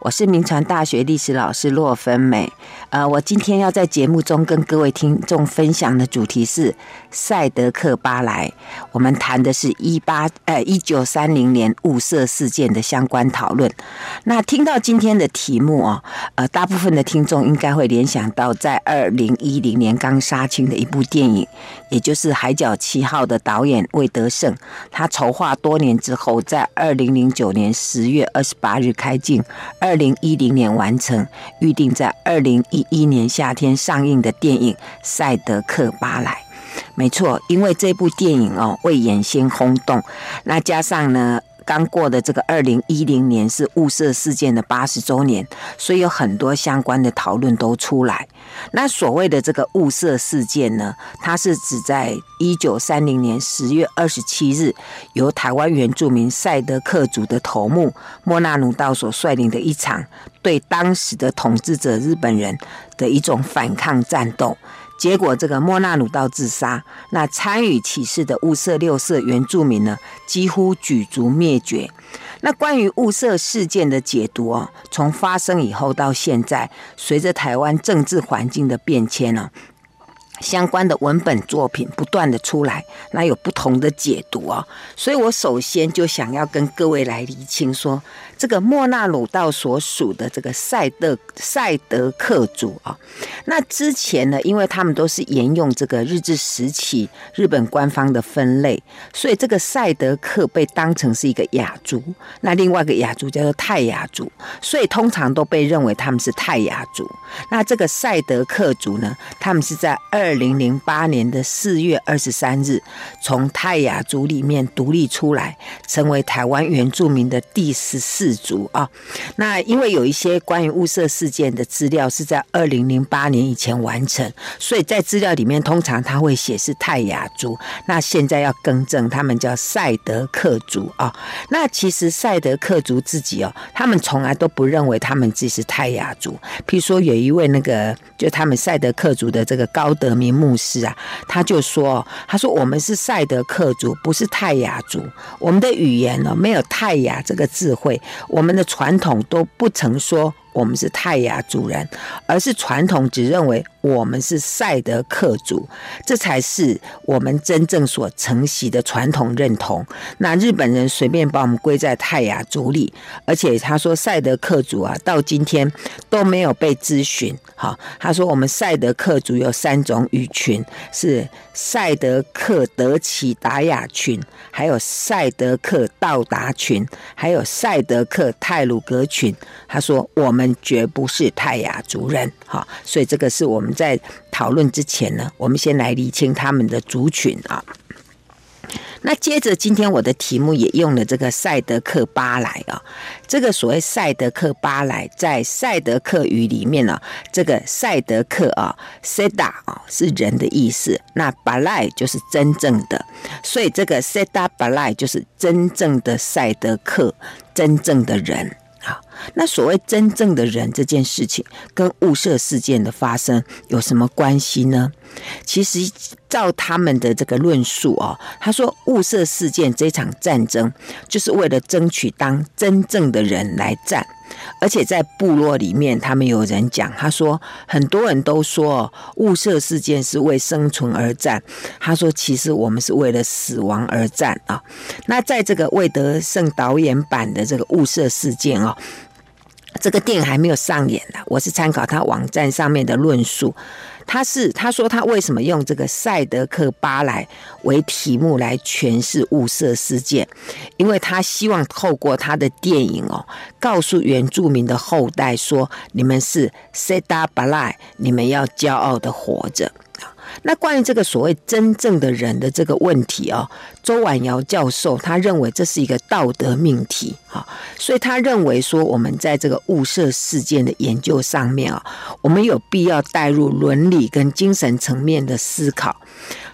我是铭传大学历史老师骆芬美，呃，我今天要在节目中跟各位听众分享的主题是赛德克巴莱。我们谈的是一八呃一九三零年雾社事件的相关讨论。那听到今天的题目哦，呃，大部分的听众应该会联想到在二零一零年刚杀青的一部电影，也就是《海角七号》的导演魏德圣，他筹划多年之后，在二零零九年十月二十八日开镜。二零一零年完成，预定在二零一一年夏天上映的电影《赛德克巴莱》。没错，因为这部电影哦，未演先轰动，那加上呢，刚过的这个二零一零年是雾社事件的八十周年，所以有很多相关的讨论都出来。那所谓的这个雾社事件呢，它是指在一九三零年十月二十七日，由台湾原住民赛德克族的头目莫那鲁道所率领的一场对当时的统治者日本人的一种反抗战斗。结果，这个莫那鲁道自杀，那参与起事的雾社六社原住民呢，几乎举族灭绝。那关于雾社事件的解读哦，从发生以后到现在，随着台湾政治环境的变迁呢。相关的文本作品不断的出来，那有不同的解读、哦，所以我首先就想要跟各位来厘清说，这个莫纳鲁道所属的这个赛德赛德克族啊，那之前呢，因为他们都是沿用这个日治时期日本官方的分类，所以这个赛德克被当成是一个雅族，那另外一个雅族叫做泰雅族，所以通常都被认为他们是泰雅族。那这个赛德克族呢，他们是在。二零零八年的四月二十三日，从泰雅族里面独立出来，成为台湾原住民的第十四族啊。那因为有一些关于雾社事件的资料是在二零零八年以前完成，所以在资料里面通常他会写是泰雅族。那现在要更正，他们叫赛德克族啊。那其实赛德克族自己哦，他们从来都不认为他们自己是泰雅族。譬如说有一位那个，就他们赛德克族的这个高德。明牧师啊，他就说：“他说我们是赛德克族，不是泰雅族。我们的语言呢，没有泰雅这个智慧，我们的传统都不曾说。”我们是泰雅族人，而是传统只认为我们是赛德克族，这才是我们真正所承袭的传统认同。那日本人随便把我们归在泰雅族里，而且他说赛德克族啊，到今天都没有被咨询。好，他说我们赛德克族有三种语群，是赛德克德奇达雅群，还有赛德克道达群，还有赛德克泰鲁格群。他说我们。绝不是泰雅族人，哈，所以这个是我们在讨论之前呢，我们先来厘清他们的族群啊。那接着，今天我的题目也用了这个赛德克巴莱啊，这个所谓赛德克巴莱，在赛德克语里面呢，这个赛德克啊，赛达啊是人的意思，那巴莱就是真正的，所以这个赛达巴莱就是真正的赛德克，真正的人。那所谓真正的人这件事情，跟物色事件的发生有什么关系呢？其实照他们的这个论述哦，他说雾社事件这场战争就是为了争取当真正的人来战。而且在部落里面，他们有人讲，他说很多人都说雾社事件是为生存而战。他说其实我们是为了死亡而战啊。那在这个魏德圣导演版的这个雾社事件哦，这个电影还没有上演呢。我是参考他网站上面的论述。他是他说他为什么用这个赛德克巴莱为题目来诠释雾社事件？因为他希望透过他的电影哦，告诉原住民的后代说：你们是塞达巴莱，你们要骄傲的活着。那关于这个所谓真正的人的这个问题哦，周婉窈教授他认为这是一个道德命题啊，所以他认为说我们在这个物色事件的研究上面啊，我们有必要带入伦理跟精神层面的思考。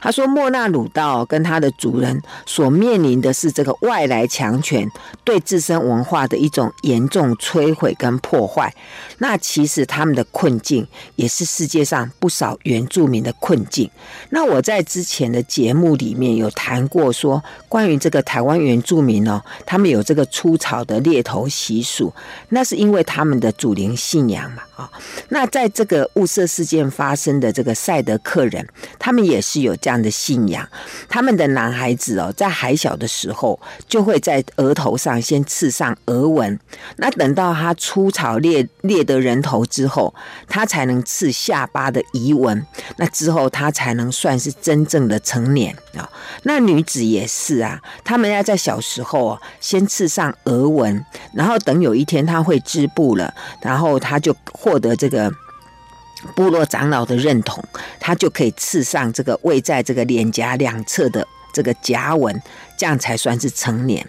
他说，莫那鲁道跟他的主人所面临的是这个外来强权对自身文化的一种严重摧毁跟破坏。那其实他们的困境也是世界上不少原住民的困境。那我在之前的节目里面有谈过，说关于这个台湾原住民哦，他们有这个出草的猎头习俗，那是因为他们的祖灵信仰嘛啊。那在这个雾社事件发生的这个赛德克人，他们也是有这样的信仰。他们的男孩子哦，在还小的时候就会在额头上先刺上额纹，那等到他出草猎猎得人头之后，他才能刺下巴的遗纹。那之后他才能算是真正的成年啊。那女子也也是啊，他们要在小时候哦，先刺上额纹，然后等有一天他会织布了，然后他就获得这个。部落长老的认同，他就可以刺上这个位在这个脸颊两侧的这个颊纹，这样才算是成年。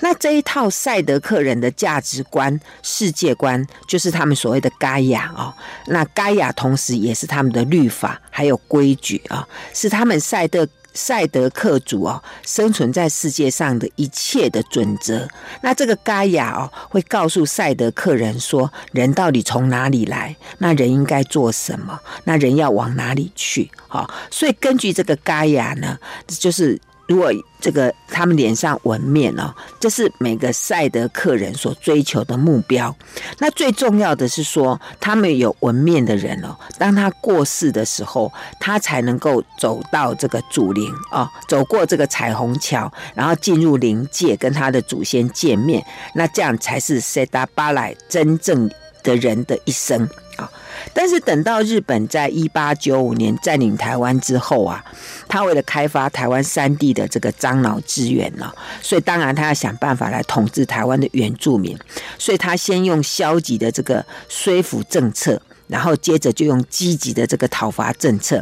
那这一套赛德克人的价值观、世界观，就是他们所谓的盖亚哦。那盖亚同时也是他们的律法，还有规矩啊，是他们赛德。赛德克族哦，生存在世界上的一切的准则。那这个盖亚哦，会告诉赛德克人说，人到底从哪里来？那人应该做什么？那人要往哪里去？好，所以根据这个盖亚呢，就是。如果这个他们脸上纹面哦，这是每个赛德克人所追求的目标。那最重要的是说，他们有纹面的人哦，当他过世的时候，他才能够走到这个祖灵哦，走过这个彩虹桥，然后进入灵界跟他的祖先见面。那这样才是塞达巴莱真正的人的一生啊。但是等到日本在一八九五年占领台湾之后啊，他为了开发台湾山地的这个樟脑资源呢，所以当然他要想办法来统治台湾的原住民，所以他先用消极的这个说服政策。然后接着就用积极的这个讨伐政策，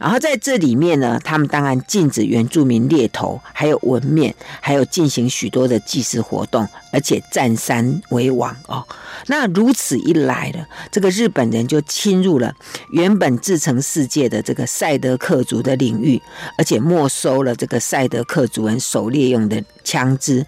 然后在这里面呢，他们当然禁止原住民猎头，还有纹面，还有进行许多的祭祀活动，而且占山为王哦。那如此一来呢，这个日本人就侵入了原本自成世界的这个赛德克族的领域，而且没收了这个赛德克族人狩猎用的枪支，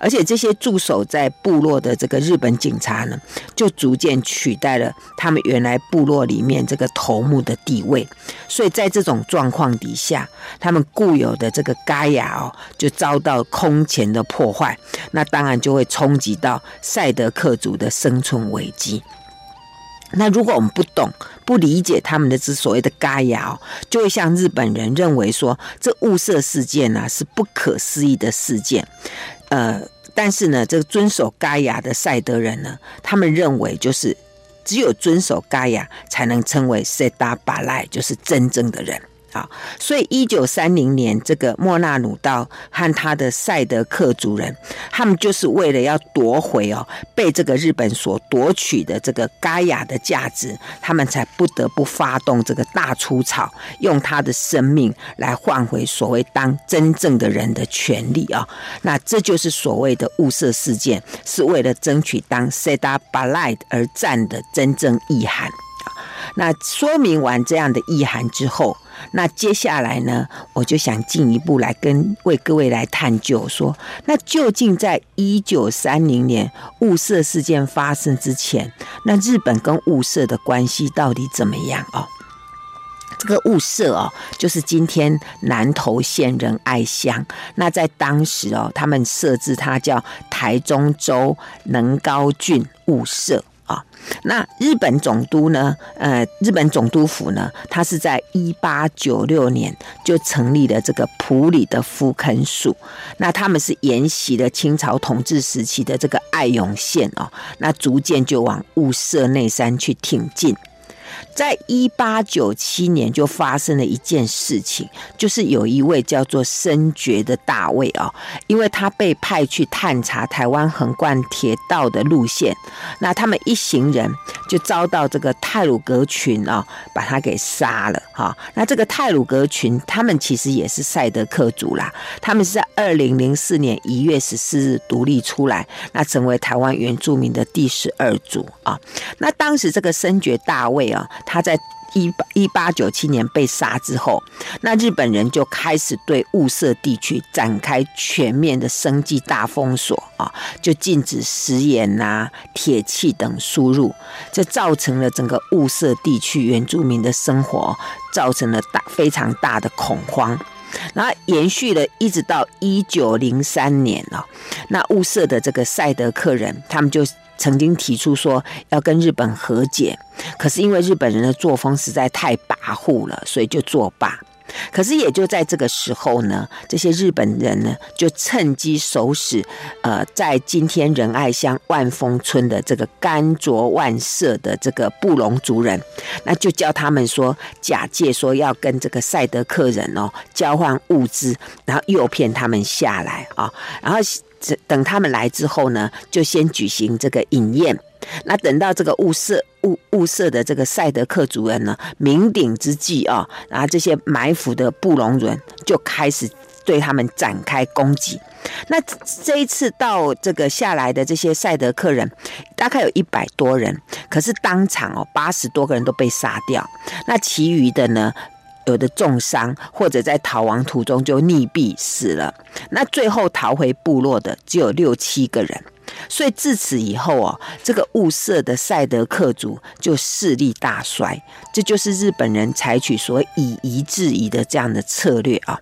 而且这些驻守在部落的这个日本警察呢，就逐渐取代了他们原来部落里面这个头目的地位，所以在这种状况底下，他们固有的这个盖亚哦，就遭到空前的破坏，那当然就会冲击到赛德克族的生存危机。那如果我们不懂、不理解他们的这所谓的嘎牙哦，就会像日本人认为说，这雾社事件呢、是不可思议的事件，呃，但是呢，这个遵守嘎牙的赛德人呢，他们认为就是只有遵守嘎牙，才能称为塞达巴赖，就是真正的人。啊，所以一九三零年，这个莫纳鲁道和他的赛德克族人，他们就是为了要夺回哦被这个日本所夺取的这个盖亚的价值，他们才不得不发动这个大出草，用他的生命来换回所谓当真正的人的权利啊。那这就是所谓的雾社事件，是为了争取当塞达巴莱而战的真正意涵。那说明完这样的意涵之后，那接下来呢，我就想进一步来跟为各位来探究说，那究竟在一九三零年雾社事件发生之前，那日本跟雾社的关系到底怎么样哦？这个雾社哦，就是今天南投县仁爱乡。那在当时哦，他们设置它叫台中州能高郡雾社。啊、那日本总督呢？呃，日本总督府呢，它是在一八九六年就成立了这个普里的福垦署。那他们是沿袭了清朝统治时期的这个爱永县哦，那逐渐就往雾社内山去挺进。在一八九七年就发生了一件事情，就是有一位叫做深觉的大卫啊，因为他被派去探查台湾横贯铁道的路线，那他们一行人就遭到这个泰鲁阁群啊，把他给杀了哈。那这个泰鲁阁群，他们其实也是赛德克族啦，他们是在二零零四年一月十四日独立出来，那成为台湾原住民的第十二族啊。那当时这个深觉大卫啊。他在一八一八九七年被杀之后，那日本人就开始对雾社地区展开全面的生计大封锁啊，就禁止食盐呐、铁器等输入，这造成了整个雾社地区原住民的生活造成了大非常大的恐慌，然后延续了一直到一九零三年哦，那雾社的这个赛德克人，他们就。曾经提出说要跟日本和解，可是因为日本人的作风实在太跋扈了，所以就作罢。可是也就在这个时候呢，这些日本人呢就趁机手使，呃，在今天仁爱乡万丰村的这个甘卓万社的这个布隆族人，那就教他们说假借说要跟这个赛德克人哦交换物资，然后诱骗他们下来啊，然后。等他们来之后呢，就先举行这个饮宴。那等到这个雾社雾雾社的这个赛德克族人呢，鸣鼎之际啊，然后这些埋伏的布隆人就开始对他们展开攻击。那这一次到这个下来的这些赛德克人，大概有一百多人，可是当场哦，八十多个人都被杀掉。那其余的呢？有的重伤，或者在逃亡途中就溺毙死了。那最后逃回部落的只有六七个人。所以自此以后哦，这个雾社的赛德克族就势力大衰。这就是日本人采取所谓以夷制夷的这样的策略啊。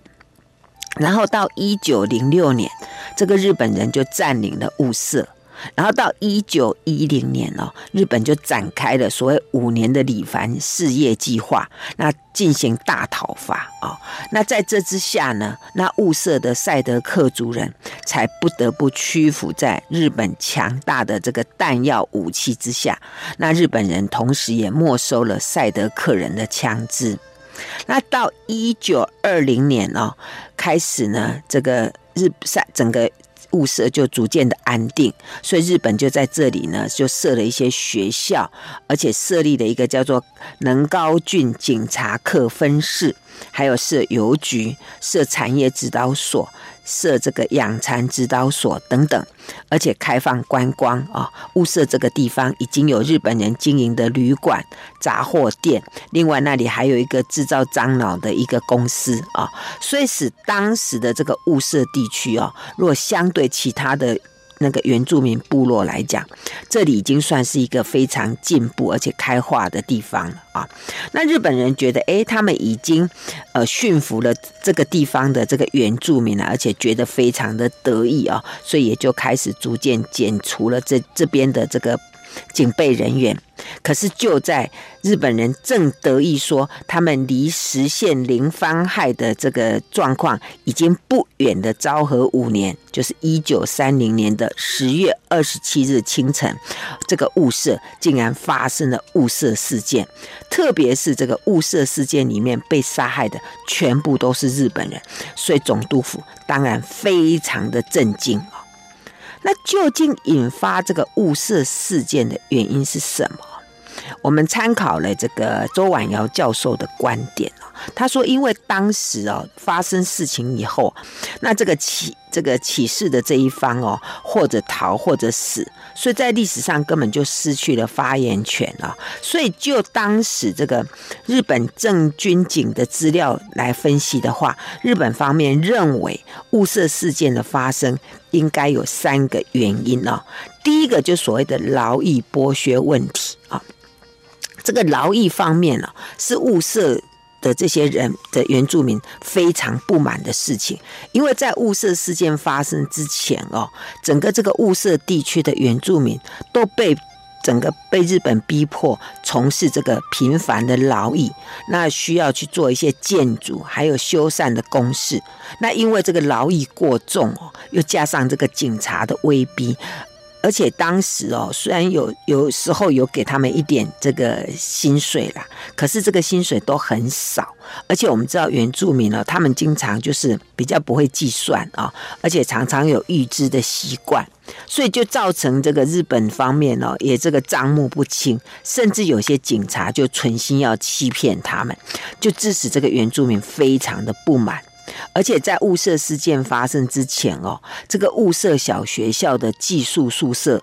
然后到一九零六年，这个日本人就占领了雾社。然后到一九一零年哦，日本就展开了所谓五年的里凡事业计划，那进行大讨伐啊。那在这之下呢，那物色的赛德克族人才不得不屈服在日本强大的这个弹药武器之下。那日本人同时也没收了赛德克人的枪支。那到一九二零年哦，开始呢，这个日赛整个。物色就逐渐的安定，所以日本就在这里呢，就设了一些学校，而且设立了一个叫做能高郡警察课分室，还有设邮局、设产业指导所。设这个养蚕指导所等等，而且开放观光啊。物色这个地方已经有日本人经营的旅馆、杂货店，另外那里还有一个制造樟脑的一个公司啊，所以使当时的这个物色地区哦，若相对其他的。那个原住民部落来讲，这里已经算是一个非常进步而且开化的地方了啊。那日本人觉得，哎，他们已经呃驯服了这个地方的这个原住民了，而且觉得非常的得意啊，所以也就开始逐渐减除了这这边的这个。警备人员，可是就在日本人正得意说他们离实现零伤害的这个状况已经不远的昭和五年，就是一九三零年的十月二十七日清晨，这个雾社竟然发生了雾社事件，特别是这个雾社事件里面被杀害的全部都是日本人，所以总督府当然非常的震惊。那究竟引发这个雾社事件的原因是什么？我们参考了这个周婉窈教授的观点。他说，因为当时哦发生事情以后，那这个起这个起事的这一方哦，或者逃或者死，所以在历史上根本就失去了发言权啊。所以就当时这个日本正军警的资料来分析的话，日本方面认为雾社事件的发生应该有三个原因啊。第一个就所谓的劳役剥削问题，这个劳役方面呢是雾社。的这些人的原住民非常不满的事情，因为在雾社事件发生之前哦，整个这个雾社地区的原住民都被整个被日本逼迫从事这个频繁的劳役，那需要去做一些建筑还有修缮的工事，那因为这个劳役过重哦，又加上这个警察的威逼。而且当时哦，虽然有有时候有给他们一点这个薪水啦，可是这个薪水都很少。而且我们知道原住民呢，他们经常就是比较不会计算啊，而且常常有预支的习惯，所以就造成这个日本方面哦，也这个账目不清，甚至有些警察就存心要欺骗他们，就致使这个原住民非常的不满。而且在雾社事件发生之前哦，这个雾社小学校的寄宿宿舍，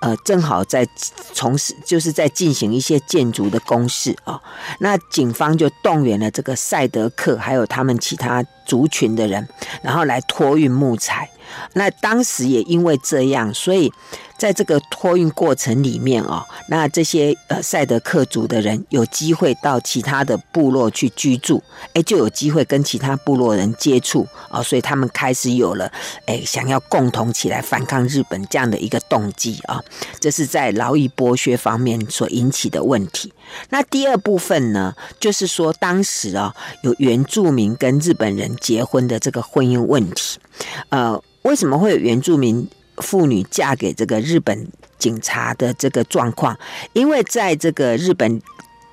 呃，正好在从事，就是在进行一些建筑的工事哦。那警方就动员了这个赛德克，还有他们其他族群的人，然后来托运木材。那当时也因为这样，所以在这个托运过程里面哦，那这些呃赛德克族的人有机会到其他的部落去居住，哎，就有机会跟其他部落人接触啊，所以他们开始有了哎想要共同起来反抗日本这样的一个动机啊。这是在劳役剥削方面所引起的问题。那第二部分呢，就是说当时啊有原住民跟日本人结婚的这个婚姻问题，呃。为什么会有原住民妇女嫁给这个日本警察的这个状况？因为在这个日本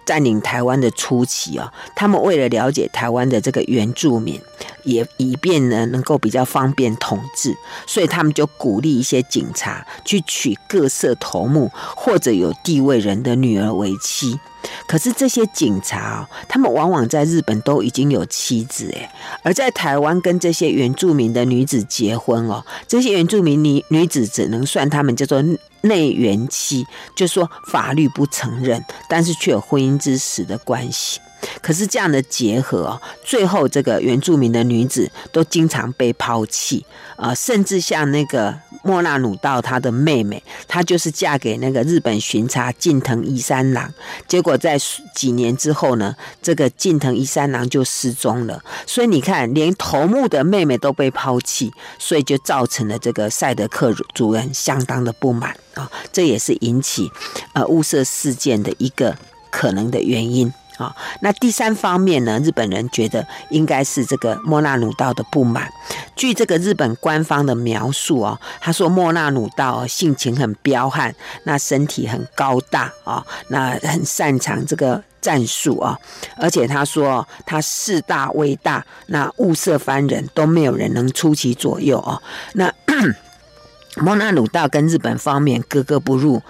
占领台湾的初期啊，他们为了了解台湾的这个原住民，也以便呢能够比较方便统治，所以他们就鼓励一些警察去娶各色头目或者有地位人的女儿为妻。可是这些警察哦，他们往往在日本都已经有妻子诶，而在台湾跟这些原住民的女子结婚哦，这些原住民女女子只能算他们叫做内缘妻，就说法律不承认，但是却有婚姻之实的关系。可是这样的结合哦，最后这个原住民的女子都经常被抛弃啊，甚至像那个莫纳鲁道他的妹妹，她就是嫁给那个日本巡查近藤一三郎，结果在几年之后呢，这个近藤一三郎就失踪了。所以你看，连头目的妹妹都被抛弃，所以就造成了这个赛德克族人相当的不满啊，这也是引起呃雾社事件的一个可能的原因。啊，那第三方面呢？日本人觉得应该是这个莫那鲁道的不满。据这个日本官方的描述哦，他说莫那鲁道性情很彪悍，那身体很高大啊，那很擅长这个战术啊，而且他说他势大威大，那物色番人都没有人能出其左右啊，那。莫那鲁道跟日本方面格格不入，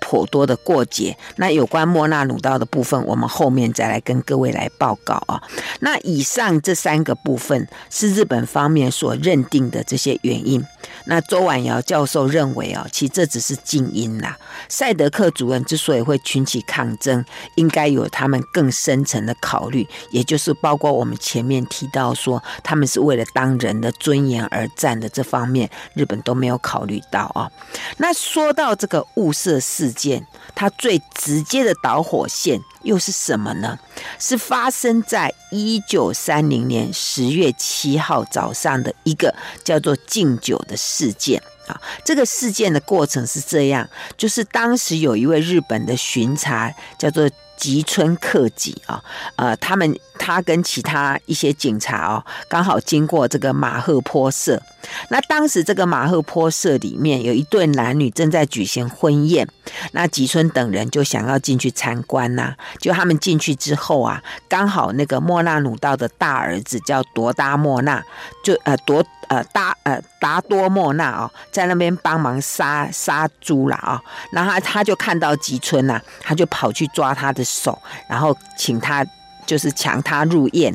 颇多的过节。那有关莫那鲁道的部分，我们后面再来跟各位来报告啊。那以上这三个部分是日本方面所认定的这些原因。那周婉窈教授认为啊，其实这只是静音啦。赛德克族人之所以会群起抗争，应该有他们更深层的考虑，也就是包括我们前面提到说，他们是为了当人的尊严而战的这方面，日本都没有考虑到啊。那说到这个雾社事件，它最直接的导火线又是什么呢？是发生在一九三零年十月七号早上的一个叫做敬酒的事件啊。这个事件的过程是这样，就是当时有一位日本的巡查叫做吉村克己啊，呃，他们。他跟其他一些警察哦，刚好经过这个马赫坡社。那当时这个马赫坡社里面有一对男女正在举行婚宴，那吉村等人就想要进去参观呐。就他们进去之后啊，刚好那个莫那鲁道的大儿子叫多达莫那，就呃多呃达呃达多莫那哦，在那边帮忙杀杀猪了啊。然后他就看到吉村呐，他就跑去抓他的手，然后请他。就是强他入宴，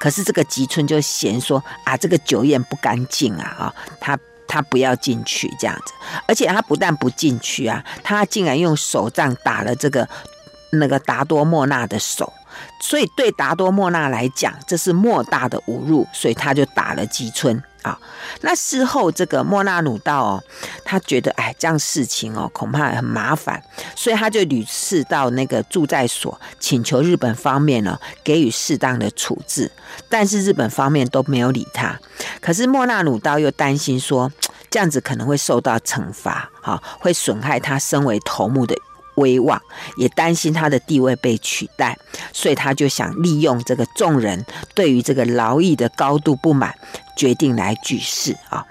可是这个吉村就嫌说啊，这个酒宴不干净啊啊，他他不要进去这样子，而且他不但不进去啊，他竟然用手杖打了这个那个达多莫纳的手，所以对达多莫纳来讲，这是莫大的侮辱，所以他就打了吉村。啊，那事后这个莫纳鲁道哦，他觉得哎，这样事情哦，恐怕很麻烦，所以他就屡次到那个驻在所请求日本方面呢给予适当的处置，但是日本方面都没有理他。可是莫纳鲁道又担心说，这样子可能会受到惩罚，哈，会损害他身为头目的威望，也担心他的地位被取代，所以他就想利用这个众人对于这个劳役的高度不满。决定来举事啊，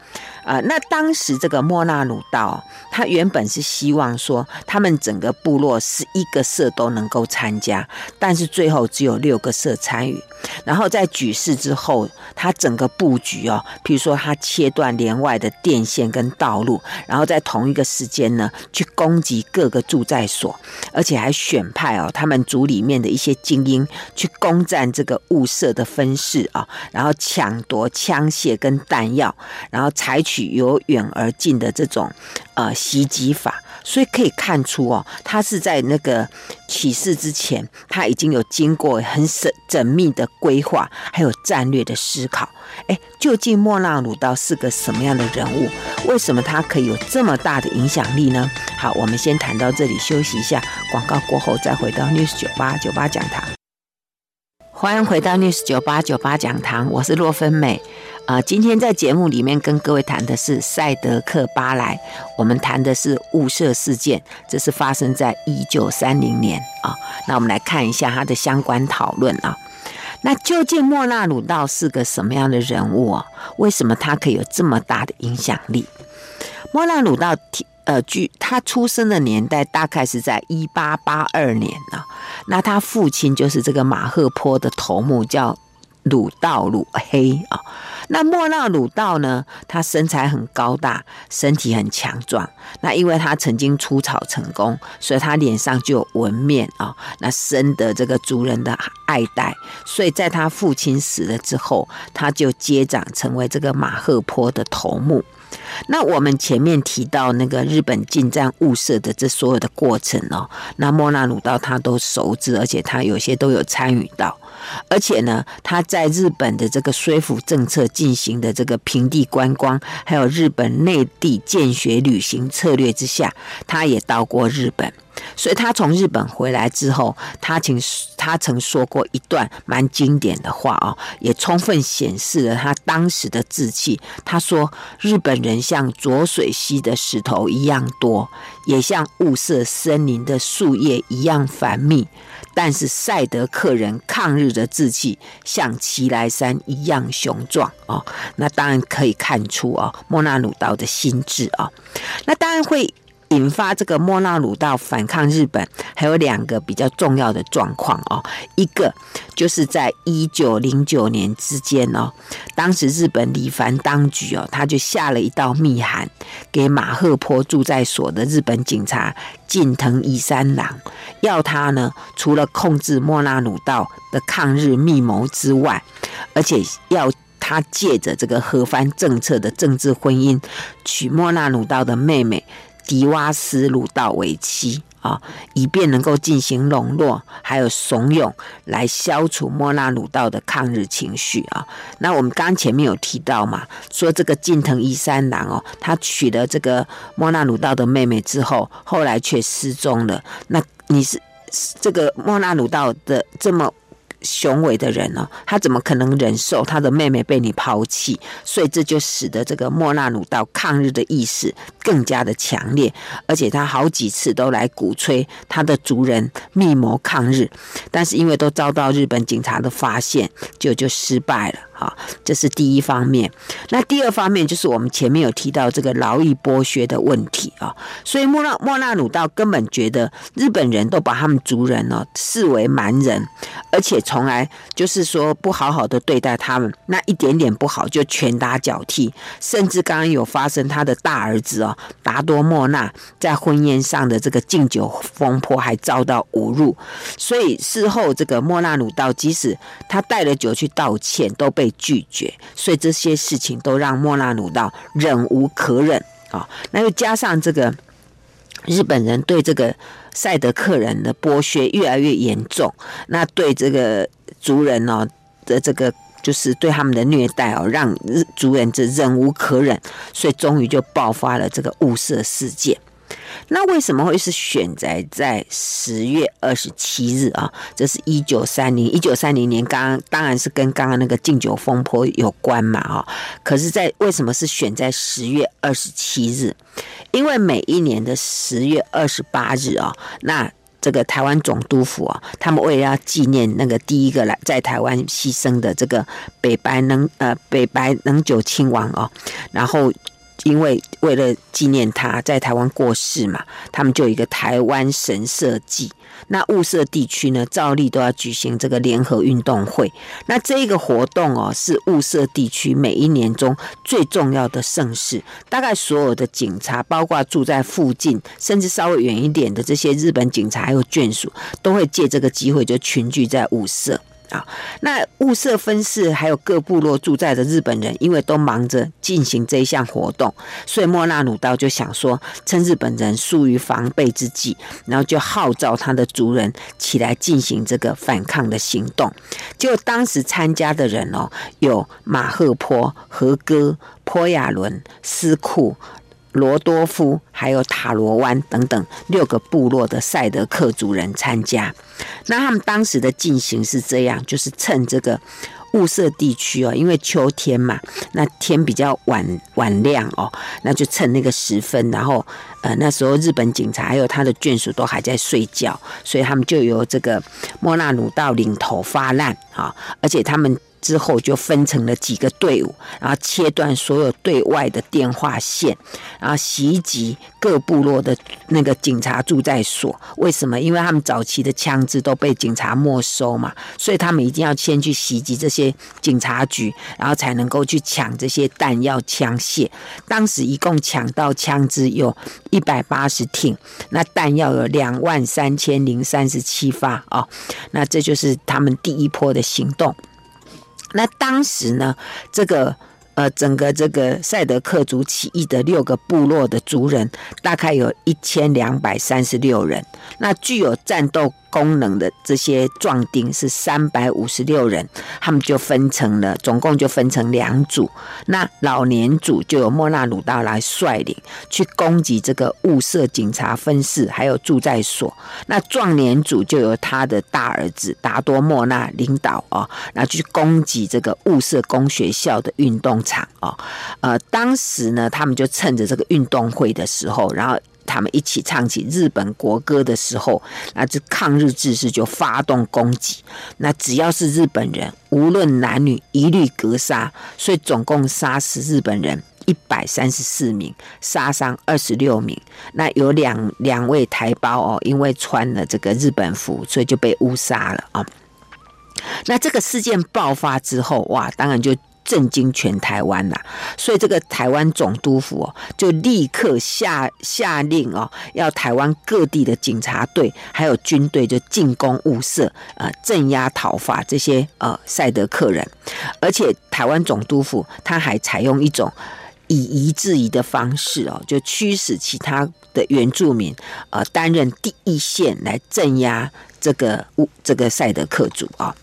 呃，那当时这个莫纳鲁道，他原本是希望说，他们整个部落十一个社都能够参加，但是最后只有六个社参与。然后在举事之后，他整个布局哦，比如说他切断连外的电线跟道路，然后在同一个时间呢，去攻击各个驻在所，而且还选派哦，他们族里面的一些精英去攻占这个物社的分室啊，然后抢夺枪械跟弹药，然后采取由远而近的这种呃袭击法。所以可以看出哦，他是在那个起事之前，他已经有经过很缜缜密的规划，还有战略的思考。哎，究竟莫那鲁道是个什么样的人物？为什么他可以有这么大的影响力呢？好，我们先谈到这里，休息一下，广告过后再回到 News 九八九八讲堂。欢迎回到 News 九八九八讲堂，我是洛芬美。啊、今天在节目里面跟各位谈的是赛德克巴莱，我们谈的是雾社事件，这是发生在一九三零年啊。那我们来看一下他的相关讨论啊。那究竟莫那鲁道是个什么样的人物啊？为什么他可以有这么大的影响力？莫那鲁道，呃，据他出生的年代大概是在一八八二年啊。那他父亲就是这个马赫坡的头目，叫鲁道鲁黑啊。那莫那鲁道呢？他身材很高大，身体很强壮。那因为他曾经出草成功，所以他脸上就有纹面啊。那深得这个族人的爱戴，所以在他父亲死了之后，他就接掌成为这个马赫坡的头目。那我们前面提到那个日本进站物色的这所有的过程哦，那莫纳鲁道他都熟知，而且他有些都有参与到。而且呢，他在日本的这个说服政策进行的这个平地观光，还有日本内地建学旅行策略之下，他也到过日本。所以他从日本回来之后，他曾他曾说过一段蛮经典的话啊，也充分显示了他当时的志气。他说：“日本人像浊水溪的石头一样多，也像雾社森林的树叶一样繁密。”但是赛德克人抗日的志气像奇莱山一样雄壮哦，那当然可以看出哦，莫那鲁道的心智啊，那当然会。引发这个莫纳鲁道反抗日本，还有两个比较重要的状况哦。一个就是在一九零九年之间哦，当时日本李凡当局哦，他就下了一道密函给马赫坡住在所的日本警察近藤伊三郎，要他呢除了控制莫纳鲁道的抗日密谋之外，而且要他借着这个和番政策的政治婚姻，娶莫纳鲁道的妹妹。迪瓦斯鲁道为妻啊，以便能够进行笼络，还有怂恿，来消除莫那鲁道的抗日情绪啊。那我们刚前面有提到嘛，说这个近藤一三郎哦，他娶了这个莫那鲁道的妹妹之后，后来却失踪了。那你是这个莫那鲁道的这么雄伟的人呢，他怎么可能忍受他的妹妹被你抛弃？所以这就使得这个莫纳鲁道抗日的意识更加的强烈，而且他好几次都来鼓吹他的族人密谋抗日，但是因为都遭到日本警察的发现，就就失败了。好，这是第一方面。那第二方面就是我们前面有提到这个劳役剥削的问题啊，所以莫那莫那鲁道根本觉得日本人都把他们族人呢视为蛮人，而且从来就是说不好好的对待他们，那一点点不好就拳打脚踢，甚至刚刚有发生他的大儿子哦达多莫那在婚宴上的这个敬酒风波还遭到侮辱，所以事后这个莫纳鲁道即使他带了酒去道歉都被拒绝，所以这些事情都让莫那鲁道忍无可忍啊！那又加上这个日本人对这个赛德克人的剥削越来越严重，那对这个族人呢的这个就是对他们的虐待哦，让日族人这忍无可忍，所以终于就爆发了这个雾社事件。那为什么会是选在在十月二十七日啊？这是一九三零一九三零年，刚刚当然是跟刚刚那个敬酒风波有关嘛，哈。可是，在为什么是选在十月二十七日？因为每一年的十月二十八日啊，那这个台湾总督府啊，他们为了要纪念那个第一个来在台湾牺牲的这个北白能呃北白能久亲王哦，然后。因为为了纪念他在台湾过世嘛，他们就有一个台湾神社祭。那雾社地区呢，照例都要举行这个联合运动会。那这个活动哦，是雾社地区每一年中最重要的盛事。大概所有的警察，包括住在附近，甚至稍微远一点的这些日本警察还有眷属，都会借这个机会就群聚在雾社。啊，那雾社分寺还有各部落住在的日本人，因为都忙着进行这一项活动，所以莫那鲁道就想说，趁日本人疏于防备之际，然后就号召他的族人起来进行这个反抗的行动。就当时参加的人哦，有马赫坡、和歌、坡亚伦、斯库。罗多夫还有塔罗湾等等六个部落的赛德克族人参加，那他们当时的进行是这样，就是趁这个雾社地区哦，因为秋天嘛，那天比较晚晚亮哦，那就趁那个时分，然后呃那时候日本警察还有他的眷属都还在睡觉，所以他们就由这个莫那鲁道领头发难啊，而且他们。之后就分成了几个队伍，然后切断所有对外的电话线，然后袭击各部落的那个警察驻在所。为什么？因为他们早期的枪支都被警察没收嘛，所以他们一定要先去袭击这些警察局，然后才能够去抢这些弹药枪械。当时一共抢到枪支有一百八十挺，那弹药有两万三千零三十七发啊，那这就是他们第一波的行动。那当时呢，这个呃，整个这个赛德克族起义的六个部落的族人，大概有一千两百三十六人，那具有战斗。功能的这些壮丁是三百五十六人，他们就分成了，总共就分成两组。那老年组就由莫那鲁道来率领去攻击这个雾社警察分室，还有驻在所。那壮年组就由他的大儿子达多莫那领导哦，那去攻击这个雾社公学校的运动场哦。呃，当时呢，他们就趁着这个运动会的时候，然后。他们一起唱起日本国歌的时候，那这抗日志士就发动攻击。那只要是日本人，无论男女，一律格杀。所以总共杀死日本人一百三十四名，杀伤二十六名。那有两两位台胞哦，因为穿了这个日本服，所以就被误杀了啊。那这个事件爆发之后，哇，当然就。震惊全台湾呐，所以这个台湾总督府哦，就立刻下下令哦，要台湾各地的警察队还有军队就进攻雾社，呃，镇压讨伐这些呃赛德克人，而且台湾总督府他还采用一种以夷制夷的方式哦，就驱使其他的原住民呃担任第一线来镇压这个物这个赛德克族啊。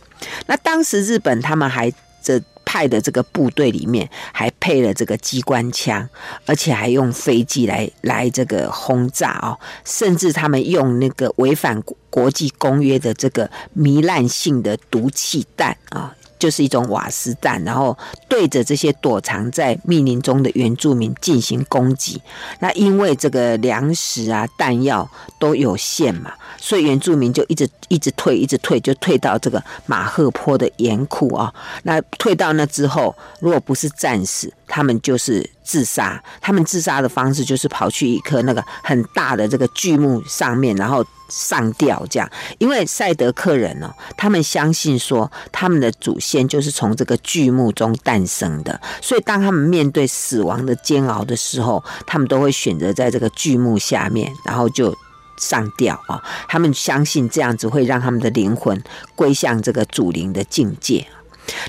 那当时日本他们还这。派的这个部队里面还配了这个机关枪，而且还用飞机来来这个轰炸哦，甚至他们用那个违反国际公约的这个糜烂性的毒气弹啊。就是一种瓦斯弹，然后对着这些躲藏在密林中的原住民进行攻击。那因为这个粮食啊、弹药都有限嘛，所以原住民就一直一直退，一直退，就退到这个马赫坡的盐库啊。那退到那之后，如果不是战死，他们就是自杀。他们自杀的方式就是跑去一棵那个很大的这个巨木上面，然后。上吊这样，因为赛德克人哦，他们相信说他们的祖先就是从这个巨木中诞生的，所以当他们面对死亡的煎熬的时候，他们都会选择在这个巨木下面，然后就上吊啊。他们相信这样子会让他们的灵魂归向这个祖灵的境界。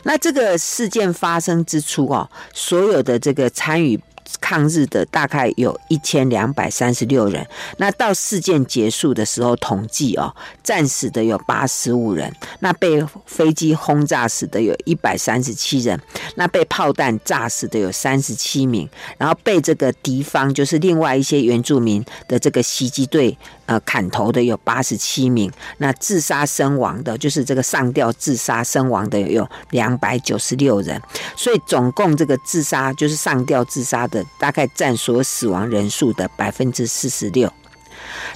那这个事件发生之初啊，所有的这个参与。抗日的大概有一千两百三十六人，那到事件结束的时候统计哦，战死的有八十五人，那被飞机轰炸死的有一百三十七人，那被炮弹炸死的有三十七名，然后被这个敌方就是另外一些原住民的这个袭击队。呃，砍头的有八十七名，那自杀身亡的，就是这个上吊自杀身亡的有两百九十六人，所以总共这个自杀就是上吊自杀的，大概占所死亡人数的百分之四十六。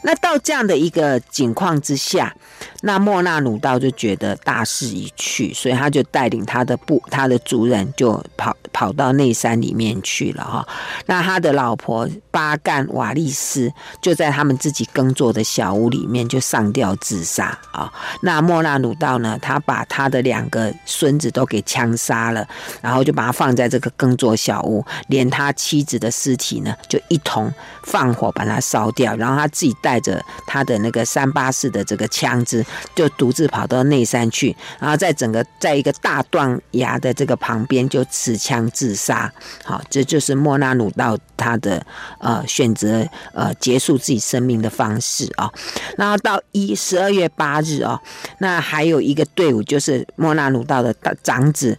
那到这样的一个情况之下，那莫纳鲁道就觉得大势已去，所以他就带领他的部、他的族人就跑。跑到内山里面去了哈。那他的老婆巴干瓦利斯就在他们自己耕作的小屋里面就上吊自杀啊。那莫纳鲁道呢，他把他的两个孙子都给枪杀了，然后就把他放在这个耕作小屋，连他妻子的尸体呢就一同放火把它烧掉，然后他自己带着他的那个三八式的这个枪支，就独自跑到内山去，然后在整个在一个大断崖的这个旁边就持枪自杀。好，这就是莫纳努道他的呃选择呃结束自己生命的方式啊。然后到一十二月八日啊，那还有一个队伍就是莫纳努道的长子。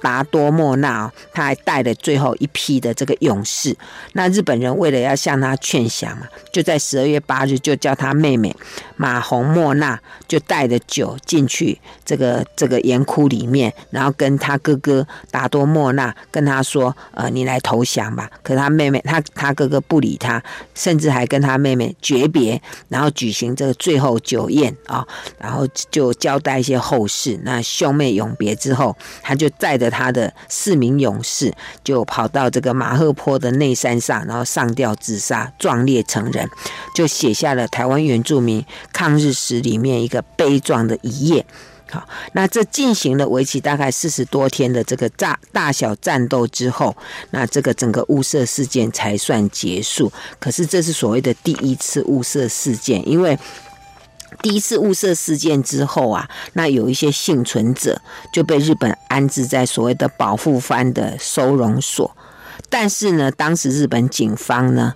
达多莫纳，他还带了最后一批的这个勇士。那日本人为了要向他劝降嘛，就在十二月八日就叫他妹妹马洪莫纳就带着酒进去这个这个盐窟里面，然后跟他哥哥达多莫纳跟他说：“呃，你来投降吧。”可他妹妹他他哥哥不理他，甚至还跟他妹妹诀别，然后举行这个最后酒宴啊，然后就交代一些后事。那兄妹永别之后，他就带着。他的四名勇士就跑到这个马赫坡的内山上，然后上吊自杀，壮烈成人，就写下了台湾原住民抗日史里面一个悲壮的一页。好，那这进行了为期大概四十多天的这个大大小战斗之后，那这个整个雾社事件才算结束。可是这是所谓的第一次雾社事件，因为。第一次雾社事件之后啊，那有一些幸存者就被日本安置在所谓的保护番的收容所，但是呢，当时日本警方呢，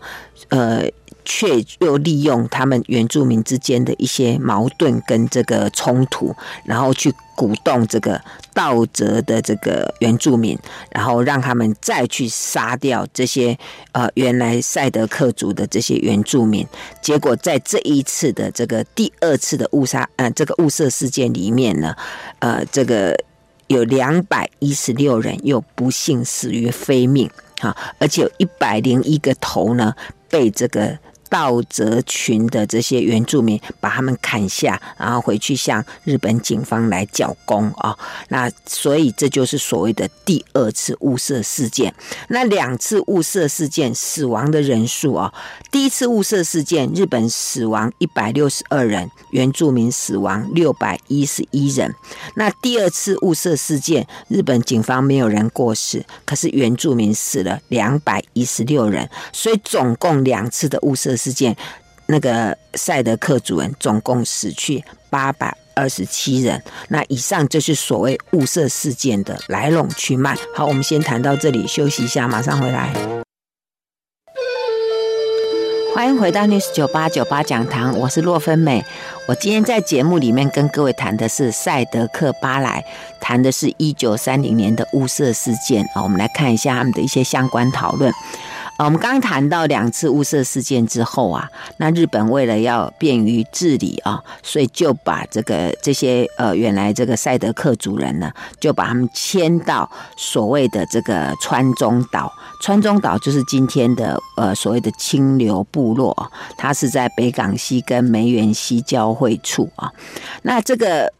呃。却又利用他们原住民之间的一些矛盾跟这个冲突，然后去鼓动这个道哲的这个原住民，然后让他们再去杀掉这些呃原来赛德克族的这些原住民。结果在这一次的这个第二次的误杀呃这个误射事件里面呢，呃这个有两百一十六人又不幸死于非命啊，而且有一百零一个头呢被这个。道泽群的这些原住民把他们砍下，然后回去向日本警方来缴功啊。那所以这就是所谓的第二次雾社事件。那两次雾社事件死亡的人数啊，第一次雾社事件日本死亡一百六十二人，原住民死亡六百一十一人。那第二次雾社事件，日本警方没有人过世，可是原住民死了两百一十六人，所以总共两次的雾社。事件，那个赛德克族人总共死去八百二十七人。那以上就是所谓雾社事件的来龙去脉。好，我们先谈到这里，休息一下，马上回来。欢迎回到 News 九八九八讲堂，我是洛芬美。我今天在节目里面跟各位谈的是赛德克巴莱，谈的是一九三零年的雾社事件啊。我们来看一下他们的一些相关讨论。啊，我们刚谈到两次雾社事件之后啊，那日本为了要便于治理啊，所以就把这个这些呃原来这个赛德克族人呢，就把他们迁到所谓的这个川中岛。川中岛就是今天的呃所谓的清流部落，它是在北港溪跟梅园溪交汇处啊。那这个。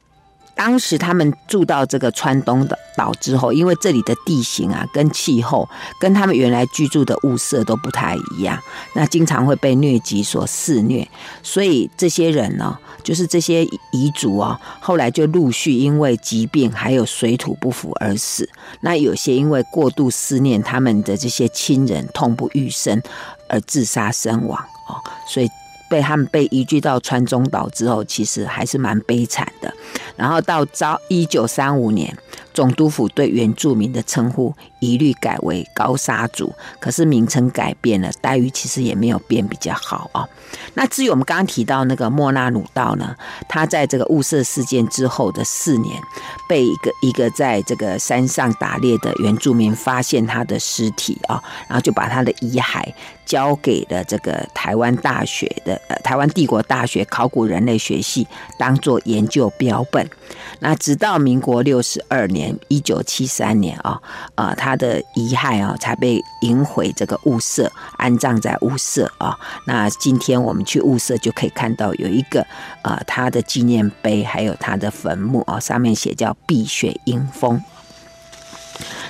当时他们住到这个川东的岛之后，因为这里的地形啊，跟气候跟他们原来居住的物色都不太一样，那经常会被疟疾所肆虐，所以这些人呢，就是这些彝族啊，后来就陆续因为疾病还有水土不服而死。那有些因为过度思念他们的这些亲人，痛不欲生而自杀身亡哦，所以。被他们被移居到川中岛之后，其实还是蛮悲惨的。然后到昭一九三五年，总督府对原住民的称呼一律改为高砂族，可是名称改变了，待遇其实也没有变比较好啊。那至于我们刚刚提到那个莫那鲁道呢，他在这个雾社事件之后的四年，被一个一个在这个山上打猎的原住民发现他的尸体啊，然后就把他的遗骸交给了这个台湾大学的呃台湾帝国大学考古人类学系当做研究标本。那直到民国六十二年，一九七三年啊，呃，他他的遗骸啊才被迎回这个雾社，安葬在雾社啊。那今天我们去雾社就可以看到有一个呃他的纪念碑，还有他的坟墓啊，上面写叫碧血英风。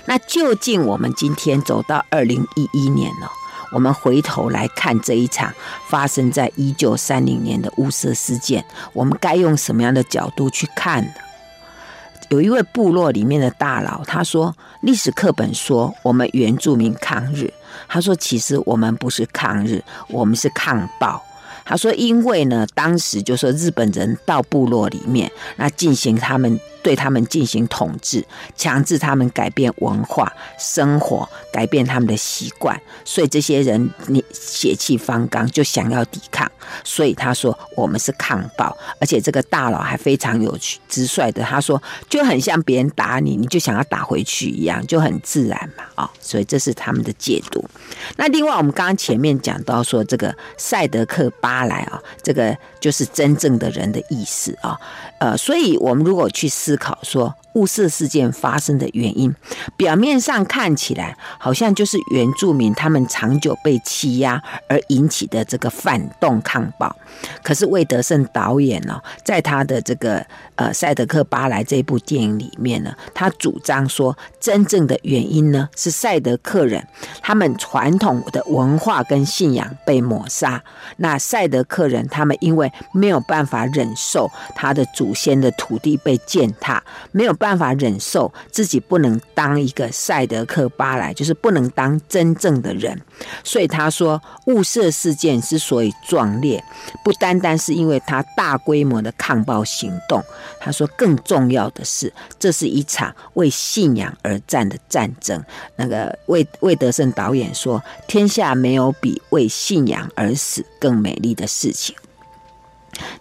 那究竟我们今天走到二零一一年了，我们回头来看这一场发生在一九三零年的雾社事件，我们该用什么样的角度去看呢？有一位部落里面的大佬，他说：“历史课本说我们原住民抗日，他说其实我们不是抗日，我们是抗暴。”他说：“因为呢，当时就说日本人到部落里面，那进行他们对他们进行统治，强制他们改变文化生活，改变他们的习惯，所以这些人你血气方刚，就想要抵抗。所以他说我们是抗暴，而且这个大佬还非常有趣直率的，他说就很像别人打你，你就想要打回去一样，就很自然嘛啊、所以这是他们的解读。那另外我们刚刚前面讲到说这个赛德克巴莱啊，这个就是真正的人的意思啊。呃，所以我们如果去思思考说，雾社事件发生的原因，表面上看起来好像就是原住民他们长久被欺压而引起的这个反动抗暴。可是魏德圣导演呢，在他的这个呃《赛德克巴莱》这部电影里面呢，他主张说，真正的原因呢是赛德克人他们传统的文化跟信仰被抹杀。那赛德克人他们因为没有办法忍受他的祖先的土地被践踏，没有。办法忍受自己不能当一个赛德克巴莱，就是不能当真正的人，所以他说雾社事件之所以壮烈，不单单是因为他大规模的抗暴行动，他说更重要的是，这是一场为信仰而战的战争。那个魏魏德圣导演说，天下没有比为信仰而死更美丽的事情。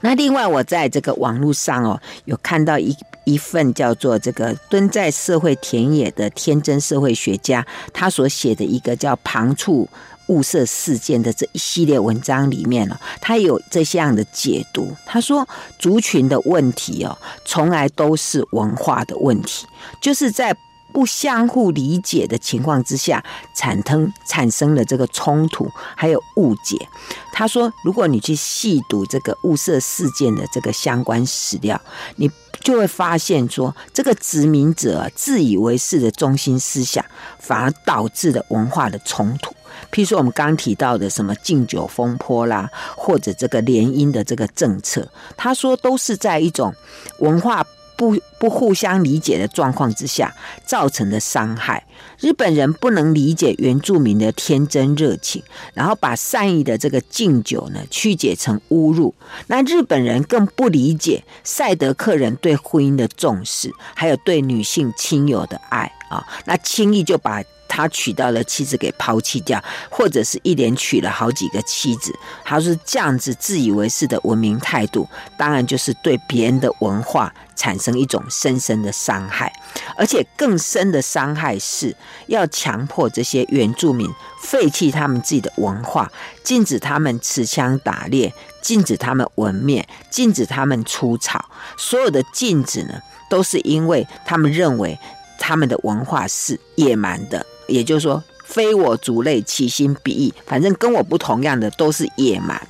那另外，我在这个网络上哦，有看到一一份叫做《这个蹲在社会田野的天真社会学家》他所写的一个叫《旁处物色事件》的这一系列文章里面哦，他有这样的解读。他说，族群的问题哦，从来都是文化的问题，就是在。不相互理解的情况之下，产生产生了这个冲突，还有误解。他说，如果你去细读这个雾社事件的这个相关史料，你就会发现说，这个殖民者自以为是的中心思想，反而导致了文化的冲突。譬如说，我们刚提到的什么禁酒风波啦，或者这个联姻的这个政策，他说都是在一种文化。不不互相理解的状况之下造成的伤害，日本人不能理解原住民的天真热情，然后把善意的这个敬酒呢曲解成侮辱。那日本人更不理解赛德克人对婚姻的重视，还有对女性亲友的爱啊，那轻易就把。他娶到了妻子给抛弃掉，或者是一连娶了好几个妻子，他是这样子自以为是的文明态度，当然就是对别人的文化产生一种深深的伤害，而且更深的伤害是要强迫这些原住民废弃他们自己的文化，禁止他们持枪打猎，禁止他们纹面，禁止他们出草，所有的禁止呢，都是因为他们认为他们的文化是野蛮的。也就是说，非我族类，其心必异。反正跟我不同样的都是野蛮。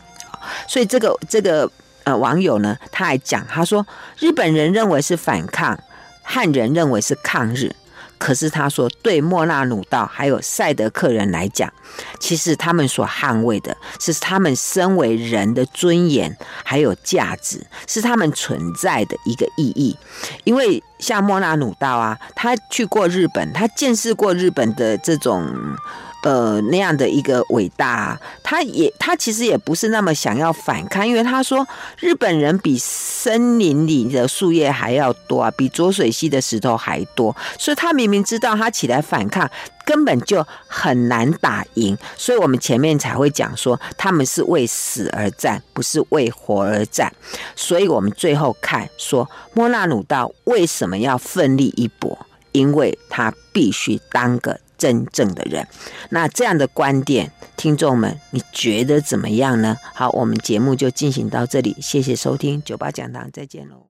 所以这个这个呃网友呢，他还讲，他说日本人认为是反抗，汉人认为是抗日。可是他说，对莫纳鲁道还有赛德克人来讲，其实他们所捍卫的是他们身为人的尊严还有价值，是他们存在的一个意义。因为像莫纳鲁道啊，他去过日本，他见识过日本的这种。呃，那样的一个伟大，他也他其实也不是那么想要反抗，因为他说日本人比森林里的树叶还要多啊，比浊水溪的石头还多，所以他明明知道他起来反抗根本就很难打赢，所以我们前面才会讲说他们是为死而战，不是为活而战，所以我们最后看说莫那鲁道为什么要奋力一搏，因为他必须当个。真正的人，那这样的观点，听众们，你觉得怎么样呢？好，我们节目就进行到这里，谢谢收听九八讲堂，再见喽。